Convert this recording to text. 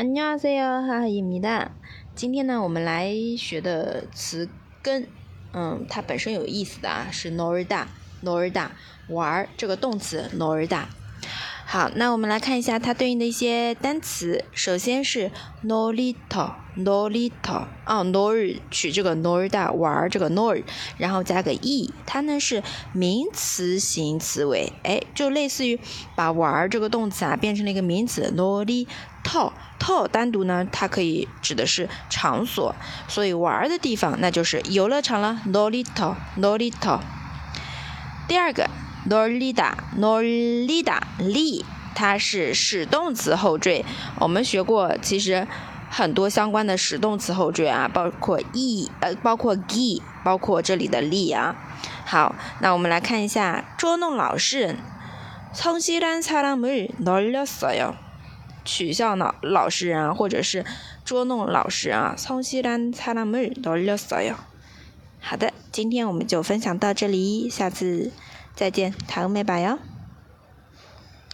안녕하세요，哈哈伊米达。今天呢，我们来学的词根，嗯，它本身有意思的啊，是 norda，norda 玩儿这个动词 norda。 好，那我们来看一下它对应的一些单词。首先是 norito，norito，啊，nor 取这个 norda 玩儿这个 nor，然后加个 e，它呢是名词形词尾，哎，就类似于把玩儿这个动词啊变成了一个名词 norito，to 单独呢它可以指的是场所，所以玩儿的地方那就是游乐场了 norito，norito。第二个。norida，norida，li，它是使动词后缀。我们学过，其实很多相关的使动词后缀啊，包括 e，呃，包括 gi，包括这里的 li 啊。好，那我们来看一下捉弄老实人。성실한사람을놀렸어 요。 取笑老老实人啊，或者是捉弄老实人啊。성실한사람을놀렸어 요。 好的，今天我们就分享到这里，下次。 再见堂妹拜哦